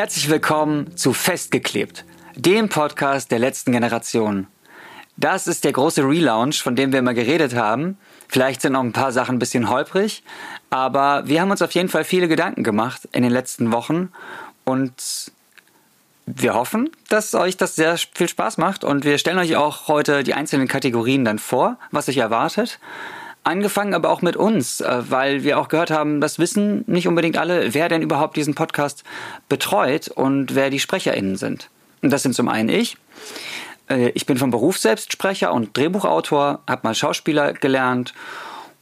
Herzlich willkommen zu Festgeklebt, dem Podcast der letzten Generation. Das ist der große Relaunch, von dem wir immer geredet haben. Vielleicht sind noch ein paar Sachen ein bisschen holprig, aber wir haben uns auf jeden Fall viele Gedanken gemacht in den letzten Wochen und wir hoffen, dass euch das sehr viel Spaß macht und wir stellen euch auch heute die einzelnen Kategorien dann vor, was euch erwartet. Angefangen aber auch mit uns, äh, weil wir auch gehört haben, das wissen nicht unbedingt alle, wer denn überhaupt diesen Podcast betreut und wer die SprecherInnen sind. Und das sind zum einen ich. Äh, ich bin vom Beruf selbst Sprecher und Drehbuchautor, habe mal Schauspieler gelernt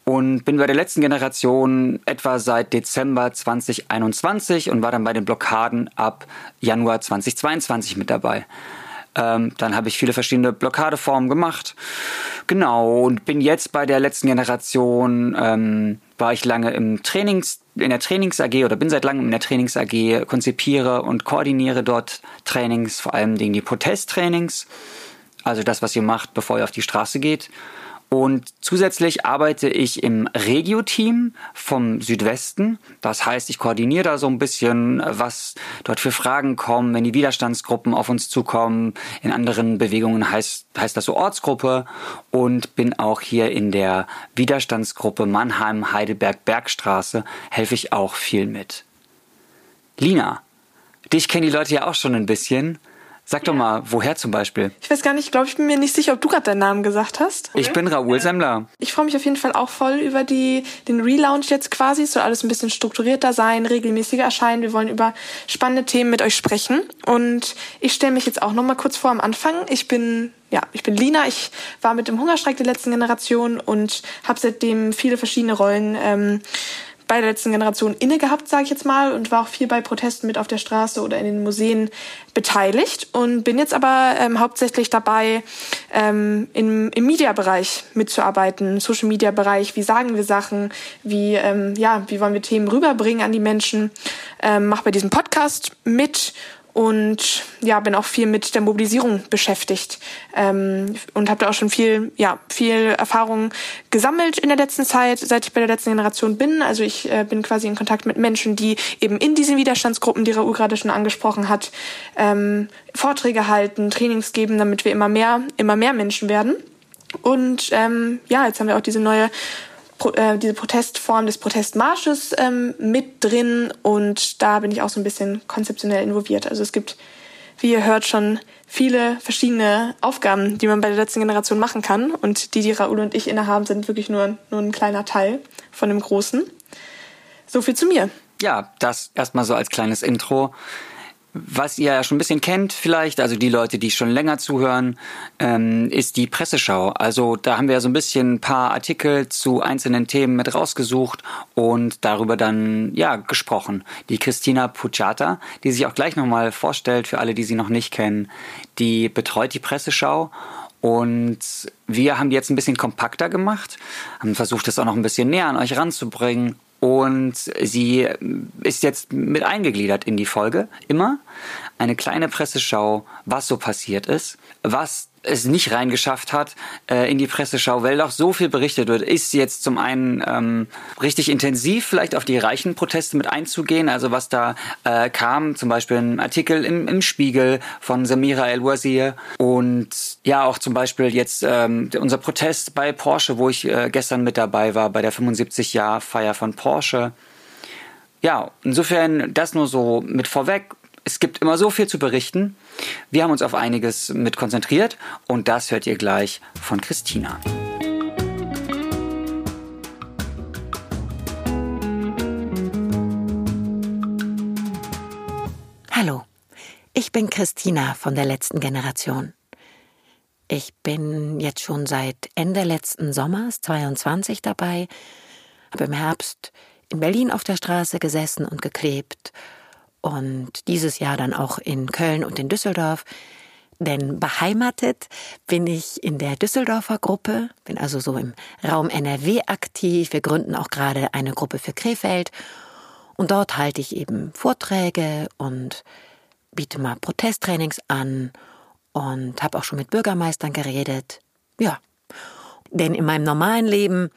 und bin bei der letzten Generation etwa seit Dezember 2021 und war dann bei den Blockaden ab Januar 2022 mit dabei. Ähm, dann habe ich viele verschiedene Blockadeformen gemacht. Genau, und bin jetzt bei der letzten Generation, ähm, war ich lange im Trainings, in der Trainings AG oder bin seit langem in der Trainings AG, konzipiere und koordiniere dort Trainings, vor allem die Protesttrainings. Also das, was ihr macht, bevor ihr auf die Straße geht. Und zusätzlich arbeite ich im Regio-Team vom Südwesten. Das heißt, ich koordiniere da so ein bisschen, was dort für Fragen kommen, wenn die Widerstandsgruppen auf uns zukommen. In anderen Bewegungen heißt, heißt das so Ortsgruppe. Und bin auch hier in der Widerstandsgruppe Mannheim-Heidelberg-Bergstraße, helfe ich auch viel mit. Lina, dich kennen die Leute ja auch schon ein bisschen. Sag doch mal, woher zum Beispiel? Ich weiß gar nicht, ich glaube, ich bin mir nicht sicher, ob du gerade deinen Namen gesagt hast. Ich bin Raoul Semmler. Ich freue mich auf jeden Fall auch voll über die, den Relaunch jetzt quasi. Es soll alles ein bisschen strukturierter sein, regelmäßiger erscheinen. Wir wollen über spannende Themen mit euch sprechen. Und ich stelle mich jetzt auch noch mal kurz vor am Anfang. Ich bin ja, ich bin Lina. Ich war mit dem Hungerstreik der letzten Generation und habe seitdem viele verschiedene Rollen ähm, bei der letzten Generation inne gehabt, sage ich jetzt mal, und war auch viel bei Protesten mit auf der Straße oder in den Museen beteiligt und bin jetzt aber ähm, hauptsächlich dabei, ähm, im, im Media-Bereich mitzuarbeiten, Social-Media-Bereich, wie sagen wir Sachen, wie, ähm, ja, wie wollen wir Themen rüberbringen an die Menschen, ähm, mache bei diesem Podcast mit und ja, bin auch viel mit der Mobilisierung beschäftigt ähm, und habe da auch schon viel, ja, viel Erfahrung gesammelt in der letzten Zeit, seit ich bei der letzten Generation bin. Also ich äh, bin quasi in Kontakt mit Menschen, die eben in diesen Widerstandsgruppen, die Raoul gerade schon angesprochen hat, ähm, Vorträge halten, Trainings geben, damit wir immer mehr, immer mehr Menschen werden. Und ähm, ja, jetzt haben wir auch diese neue äh, diese Protestform des Protestmarsches ähm, mit drin und da bin ich auch so ein bisschen konzeptionell involviert. Also es gibt, wie ihr hört, schon viele verschiedene Aufgaben, die man bei der letzten Generation machen kann und die, die Raoul und ich innehaben, sind wirklich nur, nur ein kleiner Teil von dem Großen. So viel zu mir. Ja, das erstmal so als kleines Intro. Was ihr ja schon ein bisschen kennt vielleicht, also die Leute, die schon länger zuhören, ähm, ist die Presseschau. Also da haben wir so ein bisschen ein paar Artikel zu einzelnen Themen mit rausgesucht und darüber dann ja gesprochen. Die Christina Pucciata, die sich auch gleich nochmal vorstellt für alle, die sie noch nicht kennen, die betreut die Presseschau und wir haben die jetzt ein bisschen kompakter gemacht, haben versucht, das auch noch ein bisschen näher an euch ranzubringen und sie ist jetzt mit eingegliedert in die Folge. Immer eine kleine Presseschau, was so passiert ist, was es nicht reingeschafft hat äh, in die Presseschau, weil doch so viel berichtet wird, ist jetzt zum einen ähm, richtig intensiv vielleicht auf die reichen Proteste mit einzugehen, also was da äh, kam, zum Beispiel ein Artikel im, im Spiegel von Samira El-Wazir und ja auch zum Beispiel jetzt ähm, unser Protest bei Porsche, wo ich äh, gestern mit dabei war, bei der 75-Jahr-Feier von Porsche. Ja, insofern das nur so mit vorweg es gibt immer so viel zu berichten. Wir haben uns auf einiges mit konzentriert und das hört ihr gleich von Christina. Hallo, ich bin Christina von der letzten Generation. Ich bin jetzt schon seit Ende letzten Sommers 22 dabei, habe im Herbst in Berlin auf der Straße gesessen und geklebt und dieses Jahr dann auch in Köln und in Düsseldorf. Denn beheimatet bin ich in der Düsseldorfer Gruppe, bin also so im Raum NRW aktiv. Wir gründen auch gerade eine Gruppe für Krefeld. Und dort halte ich eben Vorträge und biete mal Protesttrainings an und habe auch schon mit Bürgermeistern geredet. Ja. Denn in meinem normalen Leben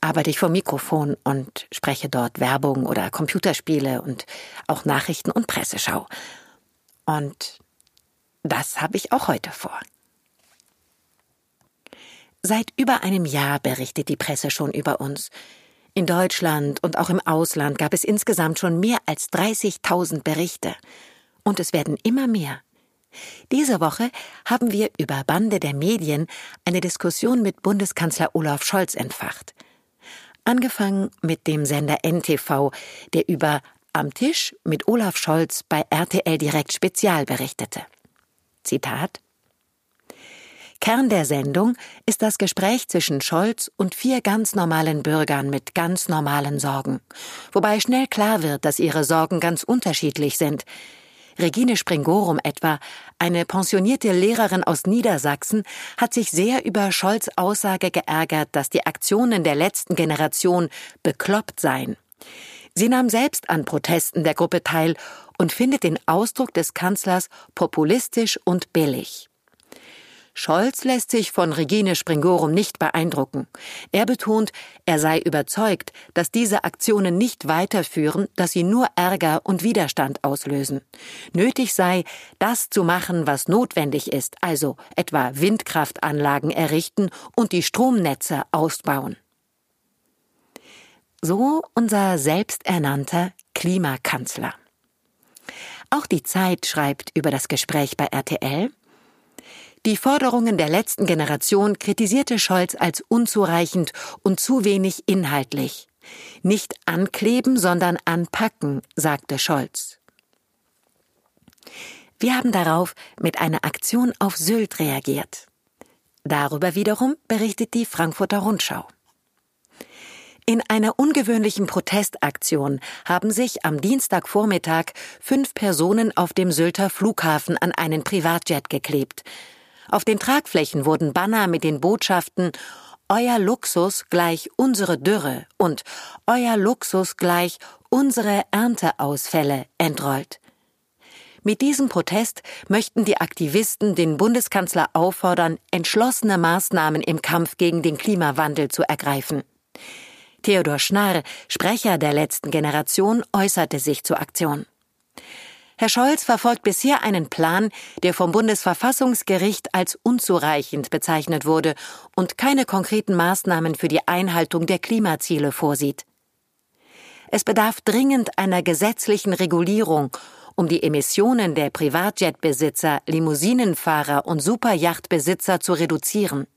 arbeite ich vor Mikrofon und spreche dort Werbung oder Computerspiele und auch Nachrichten und Presseschau. Und das habe ich auch heute vor. Seit über einem Jahr berichtet die Presse schon über uns. In Deutschland und auch im Ausland gab es insgesamt schon mehr als 30.000 Berichte. Und es werden immer mehr. Diese Woche haben wir über Bande der Medien eine Diskussion mit Bundeskanzler Olaf Scholz entfacht. Angefangen mit dem Sender NTV, der über Am Tisch mit Olaf Scholz bei RTL Direkt Spezial berichtete. Zitat Kern der Sendung ist das Gespräch zwischen Scholz und vier ganz normalen Bürgern mit ganz normalen Sorgen, wobei schnell klar wird, dass ihre Sorgen ganz unterschiedlich sind. Regine Springorum etwa, eine pensionierte Lehrerin aus Niedersachsen, hat sich sehr über Scholz Aussage geärgert, dass die Aktionen der letzten Generation bekloppt seien. Sie nahm selbst an Protesten der Gruppe teil und findet den Ausdruck des Kanzlers populistisch und billig. Scholz lässt sich von Regine Springorum nicht beeindrucken. Er betont, er sei überzeugt, dass diese Aktionen nicht weiterführen, dass sie nur Ärger und Widerstand auslösen. Nötig sei, das zu machen, was notwendig ist, also etwa Windkraftanlagen errichten und die Stromnetze ausbauen. So unser selbsternannter Klimakanzler. Auch die Zeit schreibt über das Gespräch bei RTL, die Forderungen der letzten Generation kritisierte Scholz als unzureichend und zu wenig inhaltlich. Nicht ankleben, sondern anpacken, sagte Scholz. Wir haben darauf mit einer Aktion auf Sylt reagiert. Darüber wiederum berichtet die Frankfurter Rundschau. In einer ungewöhnlichen Protestaktion haben sich am Dienstagvormittag fünf Personen auf dem Sylter Flughafen an einen Privatjet geklebt. Auf den Tragflächen wurden Banner mit den Botschaften Euer Luxus gleich unsere Dürre und Euer Luxus gleich unsere Ernteausfälle entrollt. Mit diesem Protest möchten die Aktivisten den Bundeskanzler auffordern, entschlossene Maßnahmen im Kampf gegen den Klimawandel zu ergreifen. Theodor Schnarr, Sprecher der letzten Generation, äußerte sich zur Aktion. Herr Scholz verfolgt bisher einen Plan, der vom Bundesverfassungsgericht als unzureichend bezeichnet wurde und keine konkreten Maßnahmen für die Einhaltung der Klimaziele vorsieht. Es bedarf dringend einer gesetzlichen Regulierung, um die Emissionen der Privatjetbesitzer, Limousinenfahrer und Superjachtbesitzer zu reduzieren.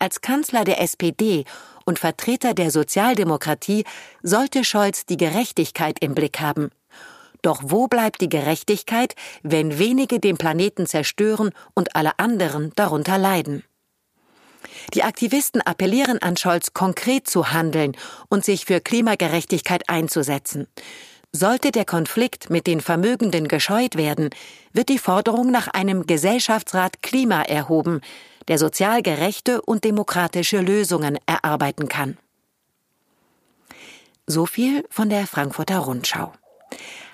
Als Kanzler der SPD und Vertreter der Sozialdemokratie sollte Scholz die Gerechtigkeit im Blick haben. Doch wo bleibt die Gerechtigkeit, wenn wenige den Planeten zerstören und alle anderen darunter leiden? Die Aktivisten appellieren an Scholz, konkret zu handeln und sich für Klimagerechtigkeit einzusetzen. Sollte der Konflikt mit den Vermögenden gescheut werden, wird die Forderung nach einem Gesellschaftsrat Klima erhoben, der sozial gerechte und demokratische Lösungen erarbeiten kann. So viel von der Frankfurter Rundschau.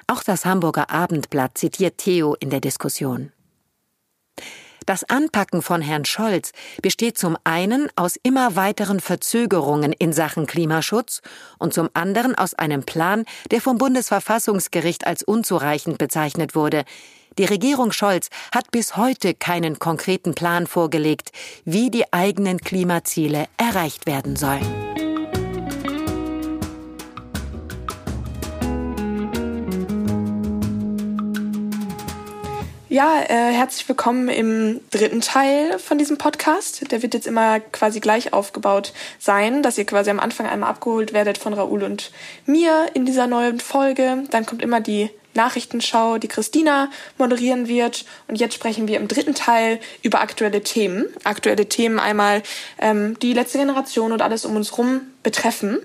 Auch das Hamburger Abendblatt zitiert Theo in der Diskussion. Das Anpacken von Herrn Scholz besteht zum einen aus immer weiteren Verzögerungen in Sachen Klimaschutz und zum anderen aus einem Plan, der vom Bundesverfassungsgericht als unzureichend bezeichnet wurde. Die Regierung Scholz hat bis heute keinen konkreten Plan vorgelegt, wie die eigenen Klimaziele erreicht werden sollen. Ja, äh, herzlich willkommen im dritten Teil von diesem Podcast. Der wird jetzt immer quasi gleich aufgebaut sein, dass ihr quasi am Anfang einmal abgeholt werdet von Raoul und mir in dieser neuen Folge. Dann kommt immer die Nachrichtenschau, die Christina moderieren wird. Und jetzt sprechen wir im dritten Teil über aktuelle Themen. Aktuelle Themen einmal, ähm, die letzte Generation und alles um uns rum betreffen.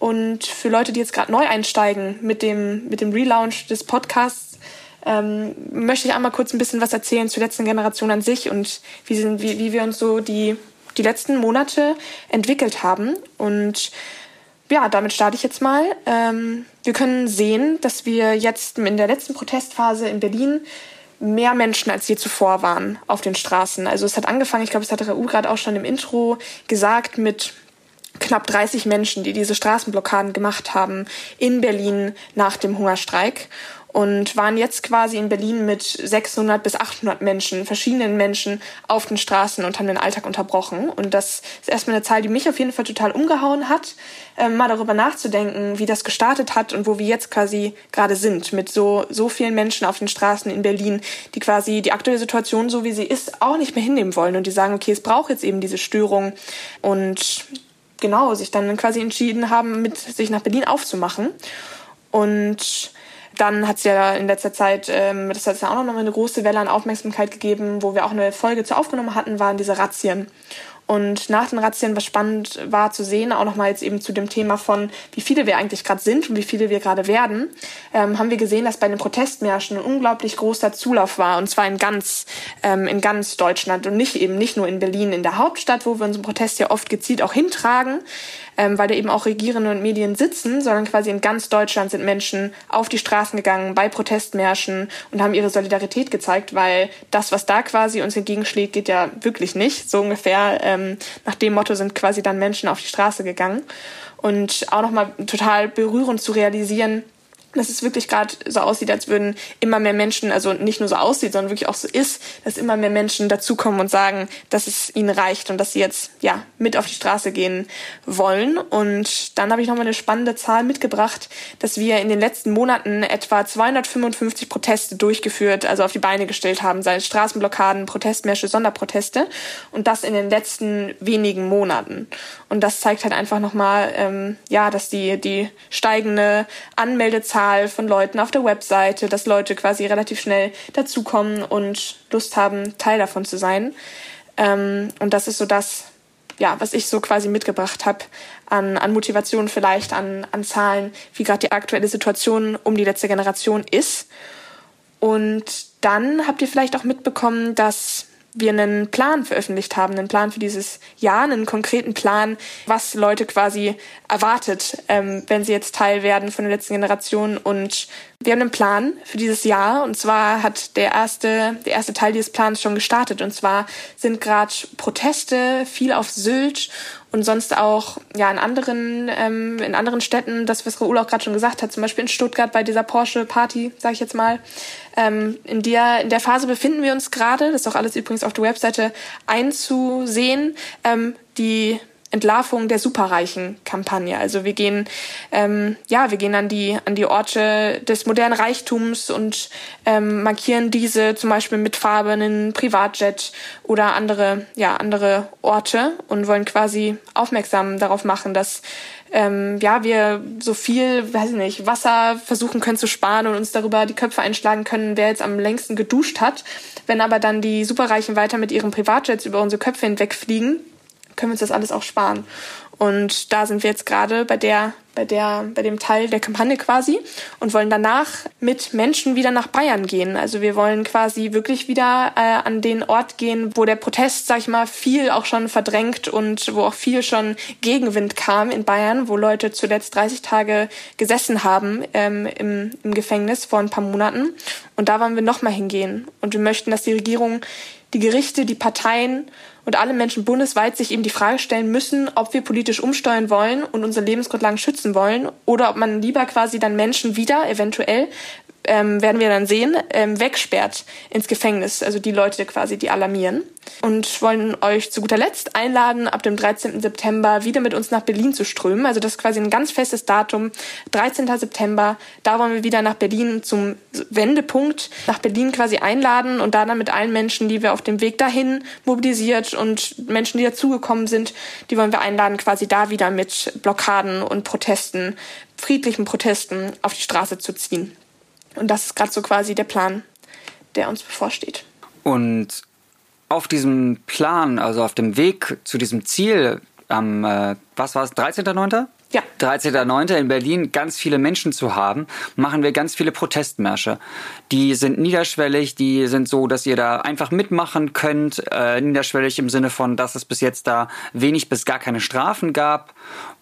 Und für Leute, die jetzt gerade neu einsteigen mit dem, mit dem Relaunch des Podcasts, ähm, möchte ich einmal kurz ein bisschen was erzählen zur letzten Generation an sich und wie, sind, wie, wie wir uns so die, die letzten Monate entwickelt haben. Und ja, damit starte ich jetzt mal. Ähm, wir können sehen, dass wir jetzt in der letzten Protestphase in Berlin mehr Menschen als je zuvor waren auf den Straßen. Also es hat angefangen, ich glaube, es hat Raoul gerade auch schon im Intro gesagt, mit knapp 30 Menschen, die diese Straßenblockaden gemacht haben in Berlin nach dem Hungerstreik und waren jetzt quasi in Berlin mit 600 bis 800 Menschen, verschiedenen Menschen auf den Straßen und haben den Alltag unterbrochen. Und das ist erstmal eine Zahl, die mich auf jeden Fall total umgehauen hat, ähm, mal darüber nachzudenken, wie das gestartet hat und wo wir jetzt quasi gerade sind, mit so, so vielen Menschen auf den Straßen in Berlin, die quasi die aktuelle Situation, so wie sie ist, auch nicht mehr hinnehmen wollen und die sagen, okay, es braucht jetzt eben diese Störung und genau, sich dann quasi entschieden haben, mit sich nach Berlin aufzumachen. Und dann hat es ja in letzter Zeit, ähm, das hat ja auch noch eine große Welle an Aufmerksamkeit gegeben, wo wir auch eine Folge zu aufgenommen hatten, waren diese Razzien. Und nach den Razzien, was spannend war zu sehen, auch nochmal jetzt eben zu dem Thema von, wie viele wir eigentlich gerade sind und wie viele wir gerade werden, ähm, haben wir gesehen, dass bei den Protestmärschen ein unglaublich großer Zulauf war. Und zwar in ganz, ähm, in ganz Deutschland und nicht eben nicht nur in Berlin, in der Hauptstadt, wo wir unseren Protest ja oft gezielt auch hintragen, ähm, weil da eben auch Regierende und Medien sitzen, sondern quasi in ganz Deutschland sind Menschen auf die Straßen gegangen bei Protestmärschen und haben ihre Solidarität gezeigt, weil das, was da quasi uns entgegenschlägt, geht ja wirklich nicht. So ungefähr ähm, nach dem Motto sind quasi dann Menschen auf die Straße gegangen. Und auch nochmal total berührend zu realisieren, dass es wirklich gerade so aussieht, als würden immer mehr Menschen, also nicht nur so aussieht, sondern wirklich auch so ist, dass immer mehr Menschen dazukommen und sagen, dass es ihnen reicht und dass sie jetzt ja mit auf die Straße gehen wollen. Und dann habe ich nochmal eine spannende Zahl mitgebracht, dass wir in den letzten Monaten etwa 255 Proteste durchgeführt, also auf die Beine gestellt haben, seien Straßenblockaden, Protestmärsche, Sonderproteste und das in den letzten wenigen Monaten. Und das zeigt halt einfach nochmal, ähm, ja, dass die, die steigende Anmeldezahl von Leuten auf der Webseite, dass Leute quasi relativ schnell dazukommen und Lust haben, Teil davon zu sein. Ähm, und das ist so das, ja, was ich so quasi mitgebracht habe an, an Motivation vielleicht, an, an Zahlen, wie gerade die aktuelle Situation um die letzte Generation ist. Und dann habt ihr vielleicht auch mitbekommen, dass wir einen Plan veröffentlicht haben, einen Plan für dieses Jahr, einen konkreten Plan, was Leute quasi erwartet, ähm, wenn sie jetzt Teil werden von der letzten Generation. Und wir haben einen Plan für dieses Jahr und zwar hat der erste, der erste Teil dieses Plans schon gestartet. Und zwar sind gerade Proteste viel auf Sylt und sonst auch ja in anderen ähm, in anderen Städten, das was Raoul auch gerade schon gesagt hat, zum Beispiel in Stuttgart bei dieser Porsche Party, sage ich jetzt mal. Ähm, in der in der Phase befinden wir uns gerade. Das ist auch alles übrigens auf der Webseite einzusehen. Ähm, die Entlarvung der Superreichen-Kampagne. Also wir gehen, ähm, ja, wir gehen an die an die Orte des modernen Reichtums und ähm, markieren diese zum Beispiel mit Farbe einen Privatjet oder andere, ja, andere Orte und wollen quasi aufmerksam darauf machen, dass ähm, ja, wir so viel, weiß ich nicht, Wasser versuchen können zu sparen und uns darüber die Köpfe einschlagen können, wer jetzt am längsten geduscht hat. Wenn aber dann die Superreichen weiter mit ihren Privatjets über unsere Köpfe hinwegfliegen, können wir uns das alles auch sparen. Und da sind wir jetzt gerade bei der, bei der, bei dem Teil der Kampagne quasi und wollen danach mit Menschen wieder nach Bayern gehen. Also wir wollen quasi wirklich wieder äh, an den Ort gehen, wo der Protest, sag ich mal, viel auch schon verdrängt und wo auch viel schon Gegenwind kam in Bayern, wo Leute zuletzt 30 Tage gesessen haben ähm, im, im Gefängnis vor ein paar Monaten. Und da wollen wir nochmal hingehen. Und wir möchten, dass die Regierung, die Gerichte, die Parteien und alle Menschen bundesweit sich eben die Frage stellen müssen, ob wir politisch umsteuern wollen und unsere Lebensgrundlagen schützen wollen oder ob man lieber quasi dann Menschen wieder eventuell ähm, werden wir dann sehen, ähm, wegsperrt ins Gefängnis, also die Leute quasi, die alarmieren. Und wollen euch zu guter Letzt einladen, ab dem 13. September wieder mit uns nach Berlin zu strömen. Also das ist quasi ein ganz festes Datum, 13. September. Da wollen wir wieder nach Berlin zum Wendepunkt, nach Berlin quasi einladen und da dann mit allen Menschen, die wir auf dem Weg dahin mobilisiert und Menschen, die dazugekommen sind, die wollen wir einladen, quasi da wieder mit Blockaden und Protesten, friedlichen Protesten auf die Straße zu ziehen. Und das ist gerade so quasi der Plan, der uns bevorsteht. Und auf diesem Plan, also auf dem Weg zu diesem Ziel, am, äh, was war es, 13.09.? ja. 13.09. in Berlin ganz viele Menschen zu haben, machen wir ganz viele Protestmärsche. Die sind niederschwellig, die sind so, dass ihr da einfach mitmachen könnt. Äh, niederschwellig im Sinne von, dass es bis jetzt da wenig bis gar keine Strafen gab.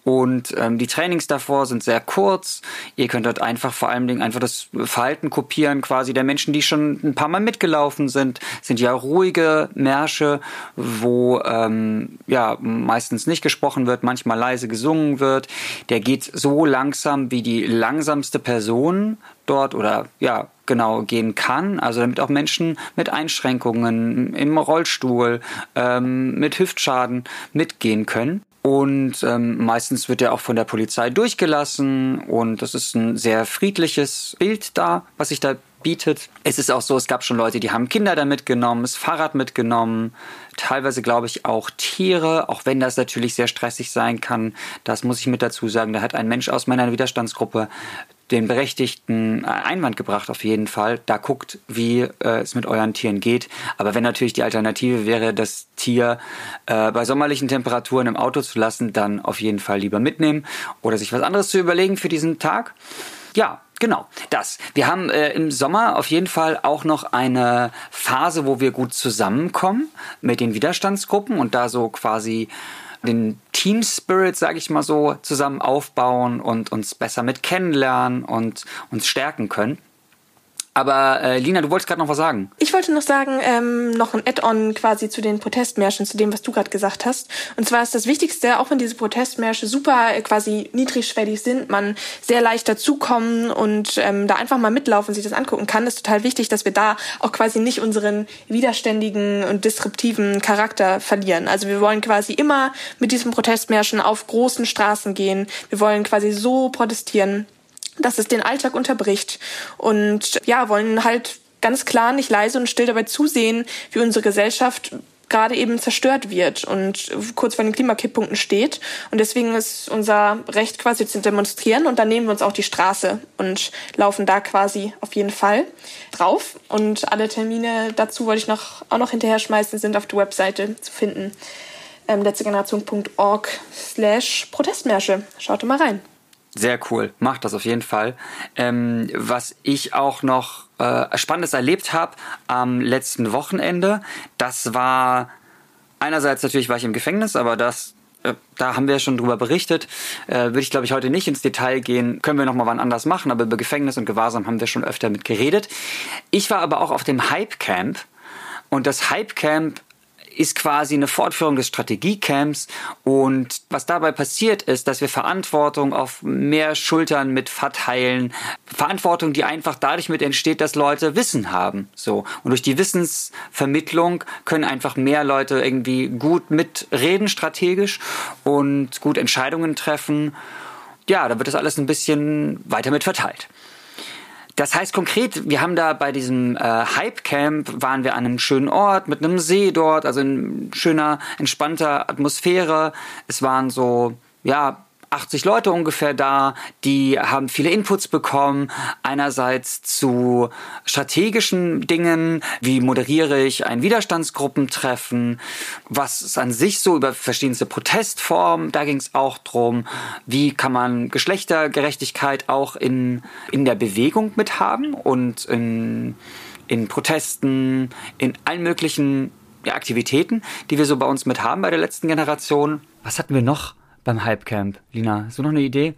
Und ähm, die Trainings davor sind sehr kurz. Ihr könnt dort einfach vor allen Dingen einfach das Verhalten kopieren, quasi der Menschen, die schon ein paar Mal mitgelaufen sind. Sind ja ruhige Märsche, wo ähm, ja meistens nicht gesprochen wird, manchmal leise gesungen wird. Der geht so langsam, wie die langsamste Person dort oder ja genau gehen kann, also damit auch Menschen mit Einschränkungen im Rollstuhl, ähm, mit Hüftschaden mitgehen können. Und ähm, meistens wird er auch von der Polizei durchgelassen und das ist ein sehr friedliches Bild da, was sich da bietet. Es ist auch so, es gab schon Leute, die haben Kinder da mitgenommen, das Fahrrad mitgenommen, teilweise glaube ich auch Tiere, auch wenn das natürlich sehr stressig sein kann. Das muss ich mit dazu sagen. Da hat ein Mensch aus meiner Widerstandsgruppe den berechtigten Einwand gebracht, auf jeden Fall. Da guckt, wie äh, es mit euren Tieren geht. Aber wenn natürlich die Alternative wäre, das Tier äh, bei sommerlichen Temperaturen im Auto zu lassen, dann auf jeden Fall lieber mitnehmen oder sich was anderes zu überlegen für diesen Tag. Ja, Genau, das. Wir haben äh, im Sommer auf jeden Fall auch noch eine Phase, wo wir gut zusammenkommen mit den Widerstandsgruppen und da so quasi den Team Spirit, sage ich mal so, zusammen aufbauen und uns besser mit kennenlernen und uns stärken können. Aber äh, Lina, du wolltest gerade noch was sagen. Ich wollte noch sagen, ähm, noch ein Add-on quasi zu den Protestmärschen, zu dem, was du gerade gesagt hast. Und zwar ist das Wichtigste, auch wenn diese Protestmärsche super äh, quasi niedrigschwellig sind, man sehr leicht dazukommen und ähm, da einfach mal mitlaufen, sich das angucken kann, ist total wichtig, dass wir da auch quasi nicht unseren widerständigen und disruptiven Charakter verlieren. Also wir wollen quasi immer mit diesen Protestmärschen auf großen Straßen gehen. Wir wollen quasi so protestieren, dass es den Alltag unterbricht und ja, wollen halt ganz klar nicht leise und still dabei zusehen, wie unsere Gesellschaft gerade eben zerstört wird und kurz vor den Klimakipppunkten steht. Und deswegen ist unser Recht quasi zu demonstrieren und dann nehmen wir uns auch die Straße und laufen da quasi auf jeden Fall drauf. Und alle Termine dazu wollte ich noch, auch noch hinterher schmeißen, sind auf der Webseite zu finden. Ähm, letztegeneration.org slash Protestmärsche. Schaut mal rein. Sehr cool, macht das auf jeden Fall. Ähm, was ich auch noch äh, Spannendes erlebt habe am letzten Wochenende, das war einerseits natürlich war ich im Gefängnis, aber das äh, da haben wir schon drüber berichtet. Äh, Würde ich, glaube ich, heute nicht ins Detail gehen. Können wir noch mal wann anders machen, aber über Gefängnis und Gewahrsam haben wir schon öfter mit geredet. Ich war aber auch auf dem Hype Camp. Und das Hype Camp ist quasi eine Fortführung des Strategiecamps. Und was dabei passiert ist, dass wir Verantwortung auf mehr Schultern mit verteilen. Verantwortung, die einfach dadurch mit entsteht, dass Leute Wissen haben. So. Und durch die Wissensvermittlung können einfach mehr Leute irgendwie gut mitreden strategisch und gut Entscheidungen treffen. Ja, da wird das alles ein bisschen weiter mit verteilt. Das heißt konkret, wir haben da bei diesem äh, Hype Camp waren wir an einem schönen Ort mit einem See dort, also in schöner, entspannter Atmosphäre. Es waren so, ja, 80 Leute ungefähr da, die haben viele Inputs bekommen. Einerseits zu strategischen Dingen, wie moderiere ich ein Widerstandsgruppentreffen, was ist an sich so über verschiedenste Protestformen, da ging es auch drum, wie kann man Geschlechtergerechtigkeit auch in, in der Bewegung mit haben und in, in Protesten, in allen möglichen Aktivitäten, die wir so bei uns mit haben bei der letzten Generation. Was hatten wir noch? Beim Hypecamp? Lina, hast du noch eine Idee?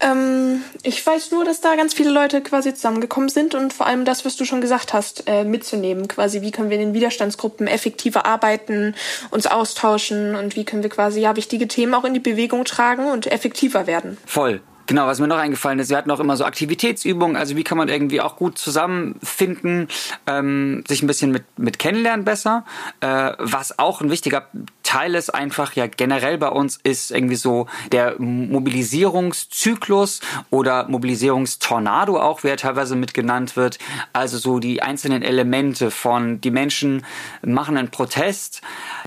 Ähm, ich weiß nur, dass da ganz viele Leute quasi zusammengekommen sind und vor allem das, was du schon gesagt hast, äh, mitzunehmen. Quasi, wie können wir in den Widerstandsgruppen effektiver arbeiten, uns austauschen und wie können wir quasi ja wichtige Themen auch in die Bewegung tragen und effektiver werden. Voll. Genau, was mir noch eingefallen ist, wir hatten auch immer so Aktivitätsübungen, also wie kann man irgendwie auch gut zusammenfinden, ähm, sich ein bisschen mit, mit kennenlernen besser. Äh, was auch ein wichtiger Teil ist einfach ja generell bei uns, ist irgendwie so der Mobilisierungszyklus oder Mobilisierungstornado auch, wie er teilweise mit genannt wird. Also so die einzelnen Elemente von die Menschen machen einen Protest,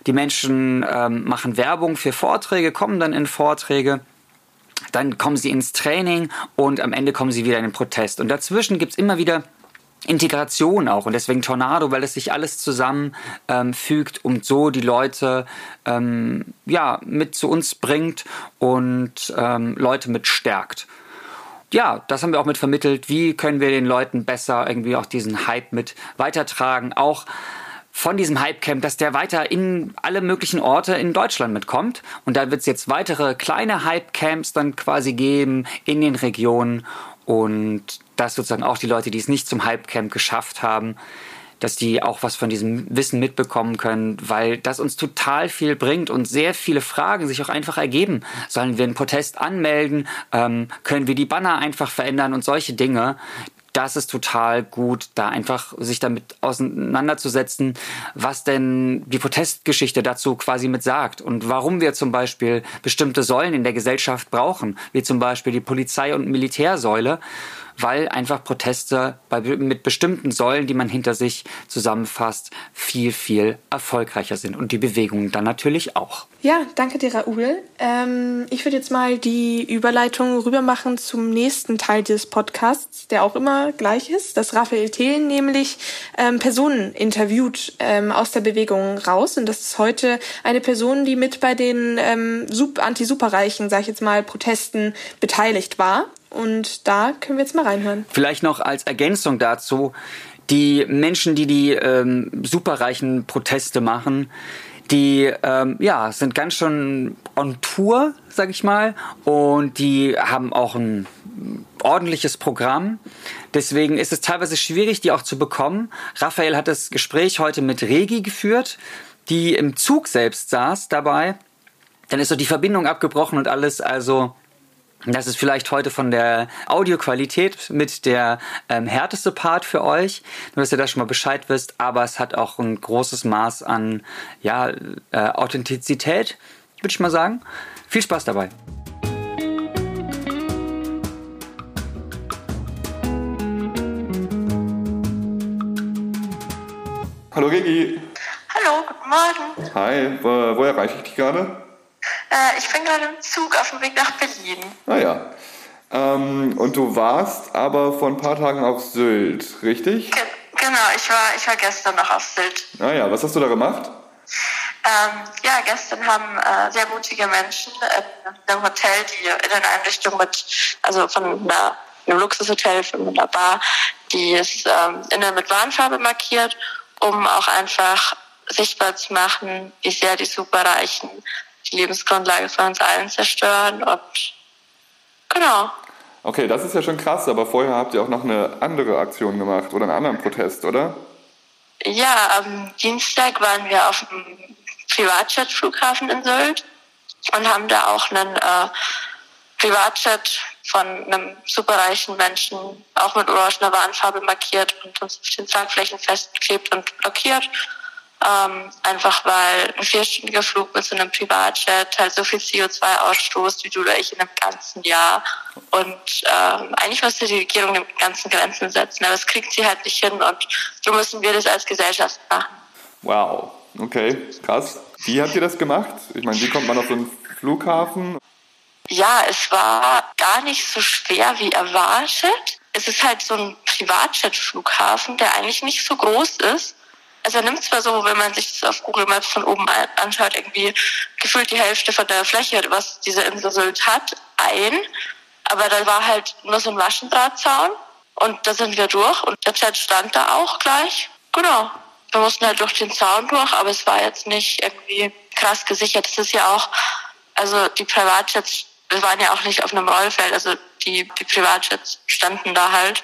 die Menschen ähm, machen Werbung für Vorträge, kommen dann in Vorträge dann kommen sie ins Training und am Ende kommen sie wieder in den Protest. Und dazwischen gibt es immer wieder Integration auch und deswegen Tornado, weil es sich alles zusammenfügt ähm, und so die Leute ähm, ja mit zu uns bringt und ähm, Leute mit stärkt. Ja, das haben wir auch mit vermittelt. Wie können wir den Leuten besser irgendwie auch diesen Hype mit weitertragen? Auch von diesem Hypecamp, dass der weiter in alle möglichen Orte in Deutschland mitkommt. Und da wird es jetzt weitere kleine Hypecamps dann quasi geben in den Regionen. Und dass sozusagen auch die Leute, die es nicht zum Hypecamp geschafft haben, dass die auch was von diesem Wissen mitbekommen können, weil das uns total viel bringt und sehr viele Fragen sich auch einfach ergeben. Sollen wir einen Protest anmelden? Ähm, können wir die Banner einfach verändern und solche Dinge? Das ist total gut, da einfach sich damit auseinanderzusetzen, was denn die Protestgeschichte dazu quasi mit sagt und warum wir zum Beispiel bestimmte Säulen in der Gesellschaft brauchen, wie zum Beispiel die Polizei- und Militärsäule weil einfach Proteste bei, mit bestimmten Säulen, die man hinter sich zusammenfasst, viel, viel erfolgreicher sind und die Bewegungen dann natürlich auch. Ja, danke dir, Raoul. Ähm, ich würde jetzt mal die Überleitung rüber machen zum nächsten Teil des Podcasts, der auch immer gleich ist, dass Raphael Thelen nämlich ähm, Personen interviewt ähm, aus der Bewegung raus. Und das ist heute eine Person, die mit bei den ähm, Anti-Superreichen, sag ich jetzt mal, Protesten beteiligt war. Und da können wir jetzt mal reinhören. Vielleicht noch als Ergänzung dazu, die Menschen, die die ähm, superreichen Proteste machen, die ähm, ja sind ganz schön on Tour, sag ich mal, und die haben auch ein ordentliches Programm. Deswegen ist es teilweise schwierig, die auch zu bekommen. Raphael hat das Gespräch heute mit Regi geführt, die im Zug selbst saß dabei. Dann ist so die Verbindung abgebrochen und alles. Also das ist vielleicht heute von der Audioqualität mit der ähm, härteste Part für euch, nur dass ihr da schon mal Bescheid wisst, aber es hat auch ein großes Maß an ja, äh, Authentizität, würde ich mal sagen. Viel Spaß dabei. Hallo Regi. Hallo, guten Morgen. Hi, wo, wo erreiche ich dich gerade? Äh, ich bin gerade im Zug auf dem Weg nach Berlin. Ah ja. Ähm, und du warst aber vor ein paar Tagen auf Sylt, richtig? Ge genau, ich war, ich war gestern noch auf Sylt. Ah ja, was hast du da gemacht? Ähm, ja, gestern haben äh, sehr mutige Menschen in einem Hotel, die in einer Einrichtung mit, also von einer, einem Luxushotel, von einer Bar, die ist ähm, innen mit Warnfarbe markiert, um auch einfach sichtbar zu machen, wie sehr die Superreichen die Lebensgrundlage von uns allen zerstören und genau. Okay, das ist ja schon krass, aber vorher habt ihr auch noch eine andere Aktion gemacht oder einen anderen Protest, oder? Ja, am Dienstag waren wir auf dem Privatjet-Flughafen in Sylt und haben da auch einen äh, Privatjet von einem superreichen Menschen auch mit orangener Warnfarbe markiert und uns auf den Tragflächen festgeklebt und blockiert. Ähm, einfach weil ein vierstündiger Flug mit so einem Privatjet halt so viel CO2 ausstoßt wie du oder ich in einem ganzen Jahr. Und ähm, eigentlich müsste die Regierung dem ganzen Grenzen setzen, aber das kriegt sie halt nicht hin und so müssen wir das als Gesellschaft machen. Wow, okay, krass. Wie habt ihr das gemacht? Ich meine, wie kommt man auf so einen Flughafen? Ja, es war gar nicht so schwer wie erwartet. Es ist halt so ein Privatjet-Flughafen, der eigentlich nicht so groß ist also er nimmt zwar so, wenn man sich das auf Google Maps von oben anschaut, irgendwie gefühlt die Hälfte von der Fläche, was diese Insel Sylt hat, ein, aber da war halt nur so ein Maschendrahtzaun und da sind wir durch und der Jet stand da auch gleich. Genau. Wir mussten halt durch den Zaun durch, aber es war jetzt nicht irgendwie krass gesichert. Es ist ja auch, also die Privatjets, wir waren ja auch nicht auf einem Rollfeld, also die, die Privatjets standen da halt.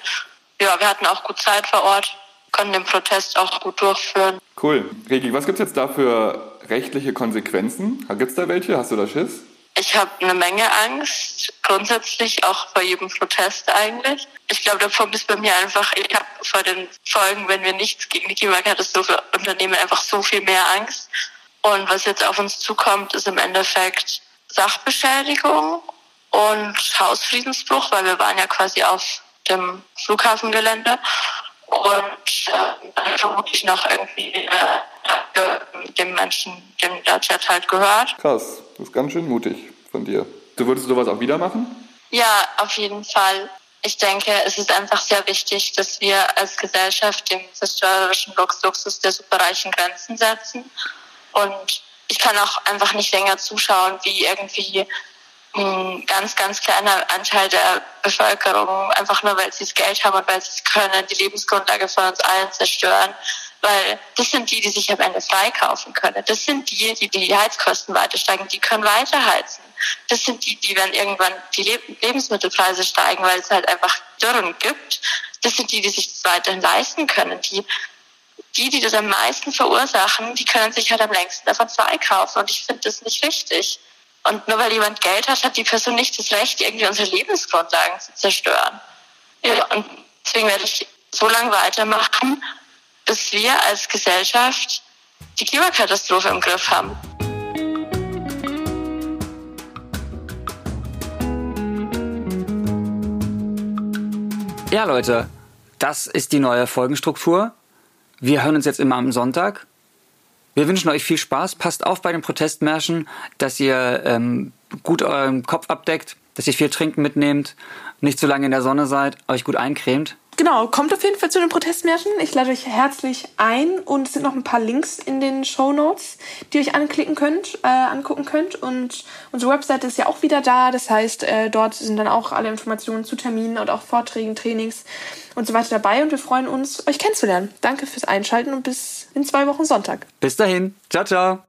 Ja, wir hatten auch gut Zeit vor Ort können den Protest auch gut durchführen. Cool. Regi, was gibt es jetzt da für rechtliche Konsequenzen? Gibt es da welche? Hast du da Schiss? Ich habe eine Menge Angst, grundsätzlich auch bei jedem Protest eigentlich. Ich glaube, der Punkt ist bei mir einfach, ich habe vor den Folgen, wenn wir nichts gegen die Klimakatastrophe unternehmen, einfach so viel mehr Angst. Und was jetzt auf uns zukommt, ist im Endeffekt Sachbeschädigung und Hausfriedensbruch, weil wir waren ja quasi auf dem Flughafengelände und äh, vermutlich noch irgendwie äh, dem Menschen, dem der Chat halt gehört. Krass, das ist ganz schön mutig von dir. Du würdest sowas auch wieder machen? Ja, auf jeden Fall. ich denke, es ist einfach sehr wichtig, dass wir als Gesellschaft dem zerstörerischen Luxus der Superreichen Grenzen setzen. Und ich kann auch einfach nicht länger zuschauen, wie irgendwie ein ganz, ganz kleiner Anteil der Bevölkerung, einfach nur weil sie das Geld haben und weil sie es können, die Lebensgrundlage von uns allen zerstören. Weil das sind die, die sich am Ende freikaufen können. Das sind die, die die Heizkosten weiter steigen, die können weiter heizen. Das sind die, die wenn irgendwann die Lebensmittelpreise steigen, weil es halt einfach Dürren gibt. Das sind die, die sich das weiterhin leisten können. Die, die, die das am meisten verursachen, die können sich halt am längsten davon freikaufen. Und ich finde das nicht richtig. Und nur weil jemand Geld hat, hat die Person nicht das Recht, irgendwie unsere Lebensgrundlagen zu zerstören. Ja, und deswegen werde ich so lange weitermachen, bis wir als Gesellschaft die Klimakatastrophe im Griff haben. Ja, Leute, das ist die neue Folgenstruktur. Wir hören uns jetzt immer am Sonntag. Wir wünschen euch viel Spaß. Passt auf bei den Protestmärschen, dass ihr ähm, gut euren Kopf abdeckt, dass ihr viel Trinken mitnehmt, nicht zu lange in der Sonne seid, euch gut eincremt. Genau, kommt auf jeden Fall zu den Protestmärschen. Ich lade euch herzlich ein und es sind noch ein paar Links in den Show Notes, die ihr euch anklicken könnt, äh, angucken könnt. Und unsere Webseite ist ja auch wieder da. Das heißt, äh, dort sind dann auch alle Informationen zu Terminen und auch Vorträgen, Trainings und so weiter dabei. Und wir freuen uns, euch kennenzulernen. Danke fürs Einschalten und bis in zwei Wochen Sonntag. Bis dahin. Ciao, ciao.